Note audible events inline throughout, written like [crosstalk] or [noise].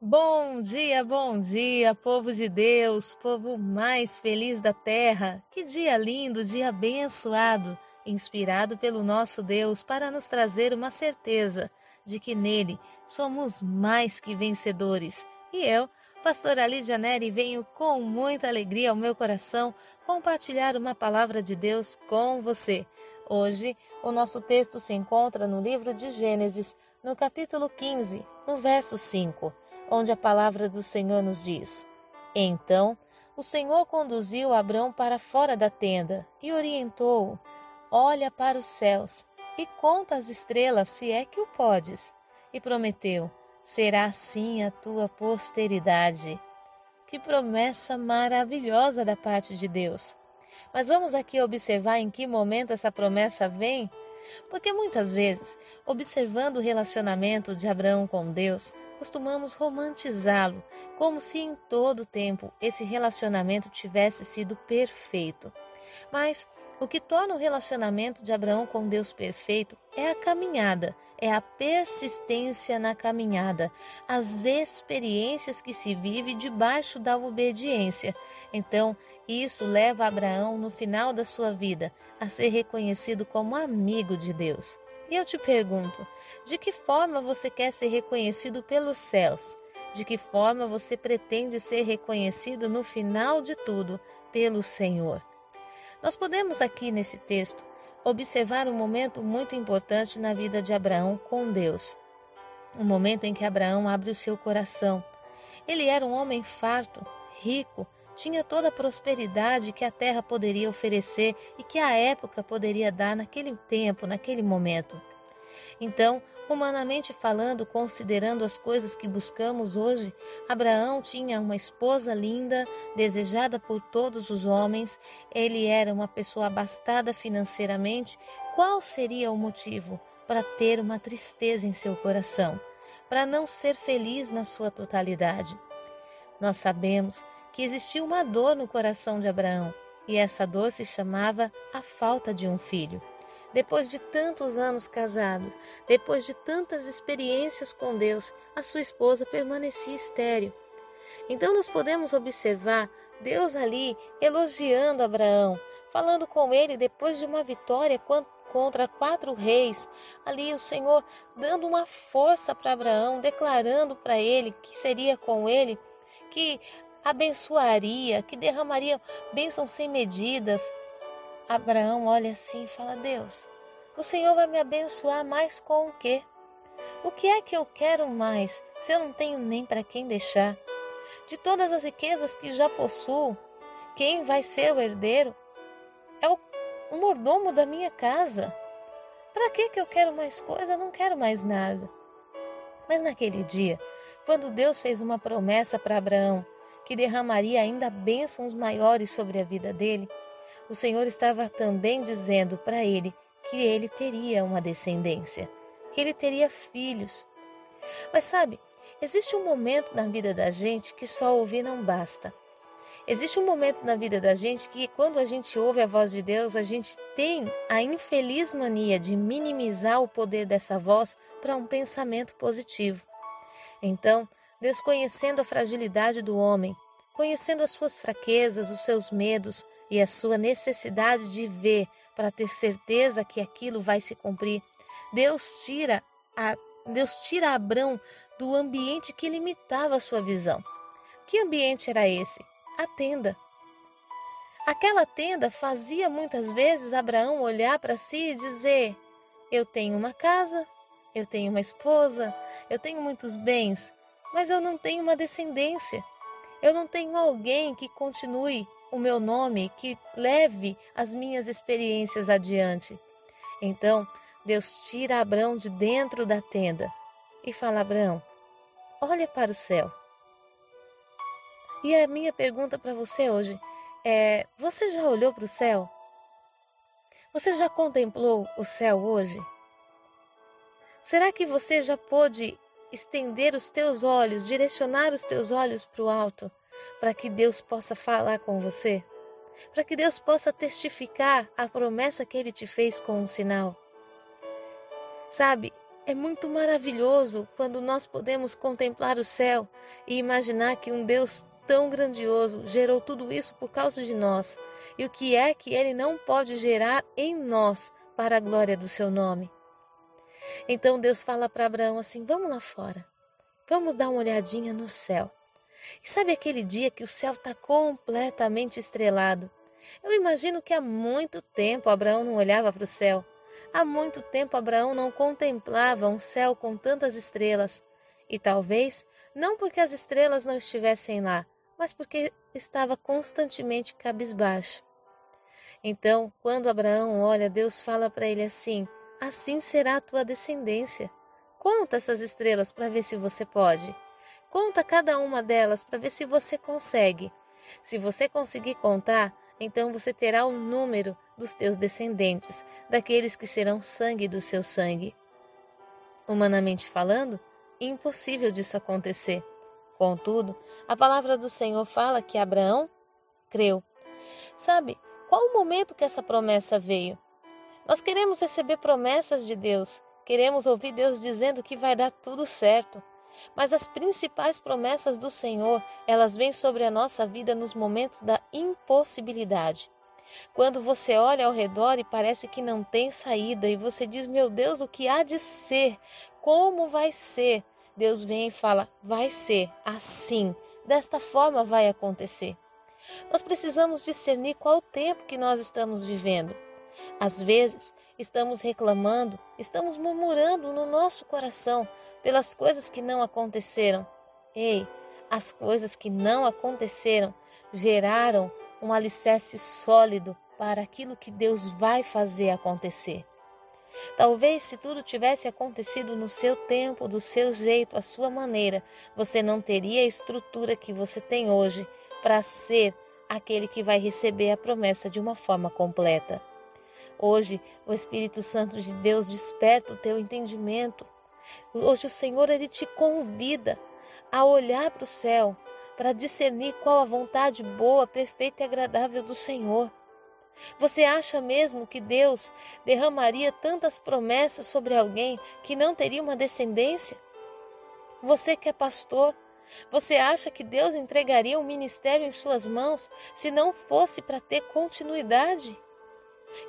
Bom dia, bom dia, povo de Deus, povo mais feliz da terra. Que dia lindo, dia abençoado, inspirado pelo nosso Deus para nos trazer uma certeza de que nele somos mais que vencedores. E eu, pastora Lídia Neri, venho com muita alegria ao meu coração compartilhar uma palavra de Deus com você. Hoje, o nosso texto se encontra no livro de Gênesis, no capítulo 15, no verso 5 onde a palavra do Senhor nos diz: Então o Senhor conduziu Abrão para fora da tenda e orientou-o: Olha para os céus e conta as estrelas, se é que o podes. E prometeu: Será assim a tua posteridade. Que promessa maravilhosa da parte de Deus! Mas vamos aqui observar em que momento essa promessa vem? Porque muitas vezes, observando o relacionamento de Abraão com Deus, costumamos romantizá-lo, como se em todo o tempo esse relacionamento tivesse sido perfeito. Mas o que torna o relacionamento de Abraão com Deus perfeito é a caminhada, é a persistência na caminhada, as experiências que se vive debaixo da obediência. Então, isso leva Abraão, no final da sua vida, a ser reconhecido como amigo de Deus. E eu te pergunto: de que forma você quer ser reconhecido pelos céus? De que forma você pretende ser reconhecido no final de tudo pelo Senhor? Nós podemos aqui nesse texto observar um momento muito importante na vida de Abraão com Deus. Um momento em que Abraão abre o seu coração. Ele era um homem farto, rico, tinha toda a prosperidade que a terra poderia oferecer e que a época poderia dar naquele tempo, naquele momento. Então, humanamente falando, considerando as coisas que buscamos hoje, Abraão tinha uma esposa linda, desejada por todos os homens, ele era uma pessoa abastada financeiramente. Qual seria o motivo para ter uma tristeza em seu coração, para não ser feliz na sua totalidade? Nós sabemos que existia uma dor no coração de Abraão, e essa dor se chamava a falta de um filho. Depois de tantos anos casados, depois de tantas experiências com Deus, a sua esposa permanecia estéril. Então nós podemos observar Deus ali elogiando Abraão, falando com ele depois de uma vitória contra quatro reis. Ali o Senhor dando uma força para Abraão, declarando para ele que seria com ele, que abençoaria, que derramaria bênçãos sem medidas. Abraão olha assim e fala: Deus, o Senhor vai me abençoar mais com o quê? O que é que eu quero mais se eu não tenho nem para quem deixar? De todas as riquezas que já possuo, quem vai ser o herdeiro é o, mordomo da minha casa. Para que que eu quero mais coisa? Não quero mais nada. Mas naquele dia, quando Deus fez uma promessa para Abraão, que derramaria ainda bênçãos maiores sobre a vida dele, o Senhor estava também dizendo para ele que ele teria uma descendência, que ele teria filhos. Mas sabe, existe um momento na vida da gente que só ouvir não basta. Existe um momento na vida da gente que, quando a gente ouve a voz de Deus, a gente tem a infeliz mania de minimizar o poder dessa voz para um pensamento positivo. Então, Deus, conhecendo a fragilidade do homem, conhecendo as suas fraquezas, os seus medos e a sua necessidade de ver para ter certeza que aquilo vai se cumprir, Deus tira a Deus tira Abrão do ambiente que limitava a sua visão. Que ambiente era esse? A tenda. Aquela tenda fazia muitas vezes Abraão olhar para si e dizer: Eu tenho uma casa, eu tenho uma esposa, eu tenho muitos bens, mas eu não tenho uma descendência. Eu não tenho alguém que continue o meu nome, que leve as minhas experiências adiante. Então, Deus tira Abraão de dentro da tenda e fala: Abraão, olha para o céu. E a minha pergunta para você hoje é: você já olhou para o céu? Você já contemplou o céu hoje? Será que você já pôde estender os teus olhos, direcionar os teus olhos para o alto, para que Deus possa falar com você, para que Deus possa testificar a promessa que Ele te fez com um sinal. Sabe, É muito maravilhoso quando nós podemos contemplar o céu e imaginar que um Deus tão grandioso gerou tudo isso por causa de nós. E o que é que ele não pode gerar em nós para a glória do seu nome? Então Deus fala para Abraão assim: vamos lá fora, vamos dar uma olhadinha no céu. E sabe aquele dia que o céu está completamente estrelado? Eu imagino que há muito tempo Abraão não olhava para o céu. Há muito tempo Abraão não contemplava um céu com tantas estrelas. E talvez não porque as estrelas não estivessem lá, mas porque estava constantemente cabisbaixo. Então, quando Abraão olha, Deus fala para ele assim: Assim será a tua descendência. Conta essas estrelas para ver se você pode. Conta cada uma delas para ver se você consegue. Se você conseguir contar, então você terá o número dos teus descendentes, daqueles que serão sangue do seu sangue. Humanamente falando, impossível disso acontecer. Contudo, a palavra do Senhor fala que Abraão creu. Sabe qual o momento que essa promessa veio? Nós queremos receber promessas de Deus, queremos ouvir Deus dizendo que vai dar tudo certo. Mas as principais promessas do Senhor, elas vêm sobre a nossa vida nos momentos da impossibilidade. Quando você olha ao redor e parece que não tem saída e você diz: "Meu Deus, o que há de ser? Como vai ser?" Deus vem e fala: "Vai ser assim. Desta forma vai acontecer." Nós precisamos discernir qual o tempo que nós estamos vivendo. Às vezes, estamos reclamando, estamos murmurando no nosso coração pelas coisas que não aconteceram. Ei, as coisas que não aconteceram geraram um alicerce sólido para aquilo que Deus vai fazer acontecer. Talvez se tudo tivesse acontecido no seu tempo, do seu jeito, à sua maneira, você não teria a estrutura que você tem hoje para ser aquele que vai receber a promessa de uma forma completa. Hoje, o Espírito Santo de Deus desperta o teu entendimento. Hoje, o Senhor ele te convida a olhar para o céu, para discernir qual a vontade boa, perfeita e agradável do Senhor. Você acha mesmo que Deus derramaria tantas promessas sobre alguém que não teria uma descendência? Você que é pastor, você acha que Deus entregaria um ministério em suas mãos se não fosse para ter continuidade?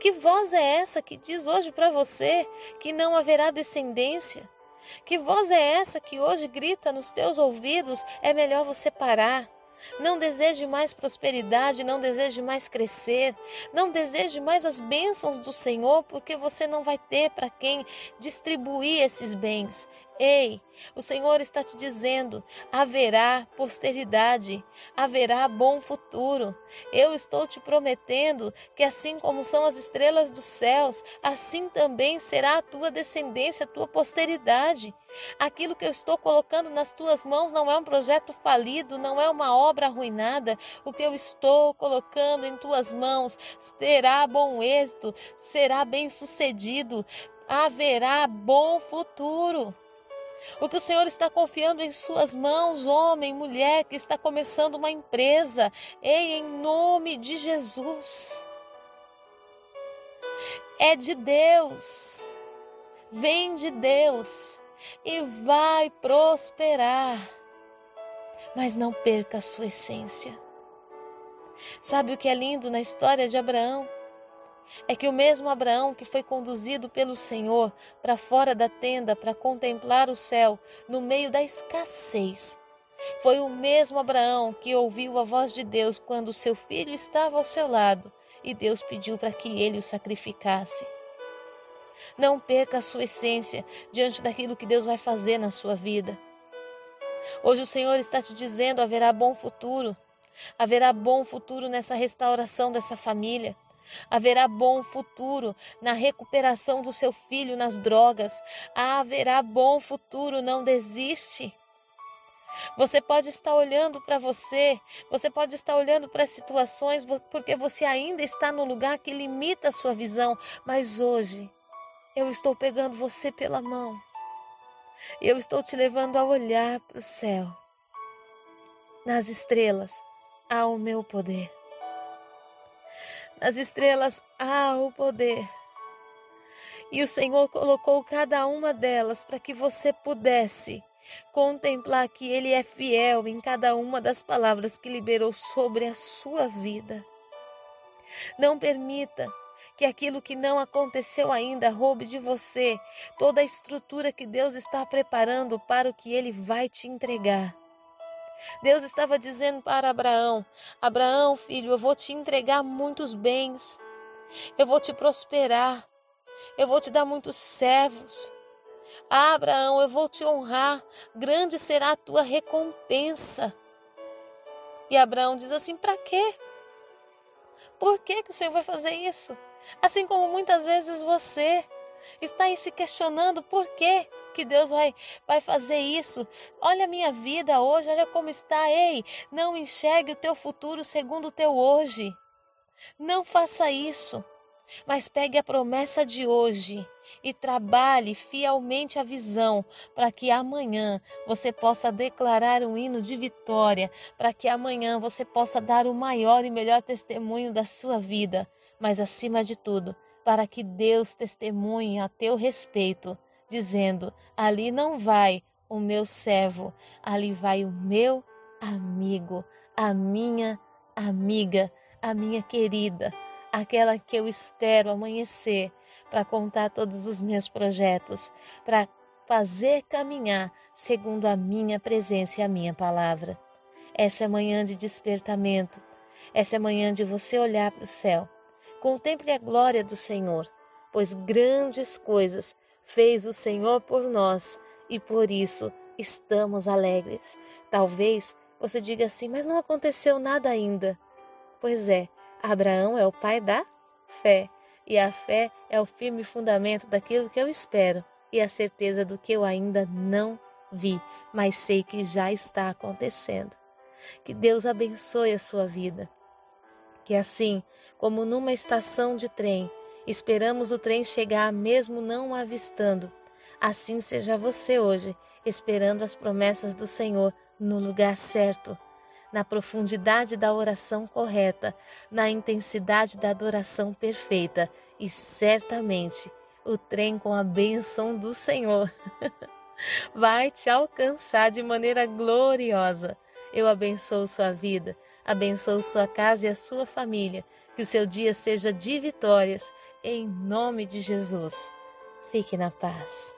Que voz é essa que diz hoje para você que não haverá descendência? Que voz é essa que hoje grita nos teus ouvidos? É melhor você parar. Não deseje mais prosperidade, não deseje mais crescer, não deseje mais as bênçãos do Senhor, porque você não vai ter para quem distribuir esses bens. Ei, o Senhor está te dizendo: haverá posteridade, haverá bom futuro. Eu estou te prometendo que, assim como são as estrelas dos céus, assim também será a tua descendência, a tua posteridade. Aquilo que eu estou colocando nas tuas mãos não é um projeto falido, não é uma obra arruinada. O que eu estou colocando em tuas mãos terá bom êxito, será bem sucedido, haverá bom futuro. O que o Senhor está confiando em suas mãos, homem, mulher que está começando uma empresa, ei, em nome de Jesus. É de Deus, vem de Deus e vai prosperar. Mas não perca a sua essência. Sabe o que é lindo na história de Abraão? É que o mesmo Abraão que foi conduzido pelo Senhor para fora da tenda para contemplar o céu no meio da escassez, foi o mesmo Abraão que ouviu a voz de Deus quando seu filho estava ao seu lado e Deus pediu para que ele o sacrificasse. Não perca a sua essência diante daquilo que Deus vai fazer na sua vida. Hoje o Senhor está te dizendo: haverá bom futuro. Haverá bom futuro nessa restauração dessa família. Haverá bom futuro na recuperação do seu filho nas drogas. Haverá bom futuro, não desiste. Você pode estar olhando para você, você pode estar olhando para as situações porque você ainda está no lugar que limita a sua visão, mas hoje eu estou pegando você pela mão. Eu estou te levando a olhar para o céu. Nas estrelas há o meu poder. Nas estrelas há o poder. E o Senhor colocou cada uma delas para que você pudesse contemplar que Ele é fiel em cada uma das palavras que liberou sobre a sua vida. Não permita que aquilo que não aconteceu ainda roube de você toda a estrutura que Deus está preparando para o que Ele vai te entregar. Deus estava dizendo para Abraão: Abraão, filho, eu vou te entregar muitos bens, eu vou te prosperar, eu vou te dar muitos servos. Ah, Abraão, eu vou te honrar, grande será a tua recompensa. E Abraão diz assim: para quê? Por que, que o Senhor vai fazer isso? Assim como muitas vezes você está aí se questionando por quê que Deus vai, vai fazer isso. Olha a minha vida hoje, olha como está. Ei, não enxergue o teu futuro segundo o teu hoje. Não faça isso. Mas pegue a promessa de hoje e trabalhe fielmente a visão para que amanhã você possa declarar um hino de vitória, para que amanhã você possa dar o maior e melhor testemunho da sua vida, mas acima de tudo, para que Deus testemunhe a teu respeito, dizendo: ali não vai o meu servo, ali vai o meu amigo, a minha amiga, a minha querida aquela que eu espero amanhecer para contar todos os meus projetos, para fazer caminhar segundo a minha presença e a minha palavra. Essa é manhã de despertamento, essa é manhã de você olhar para o céu. Contemple a glória do Senhor, pois grandes coisas fez o Senhor por nós e por isso estamos alegres. Talvez você diga assim, mas não aconteceu nada ainda. Pois é, Abraão é o pai da fé, e a fé é o firme fundamento daquilo que eu espero e a certeza do que eu ainda não vi, mas sei que já está acontecendo. Que Deus abençoe a sua vida. Que assim, como numa estação de trem, esperamos o trem chegar mesmo não o avistando, assim seja você hoje, esperando as promessas do Senhor no lugar certo na profundidade da oração correta, na intensidade da adoração perfeita e certamente o trem com a bênção do Senhor [laughs] vai te alcançar de maneira gloriosa. Eu abençoo sua vida, abençoo sua casa e a sua família. Que o seu dia seja de vitórias, em nome de Jesus. Fique na paz.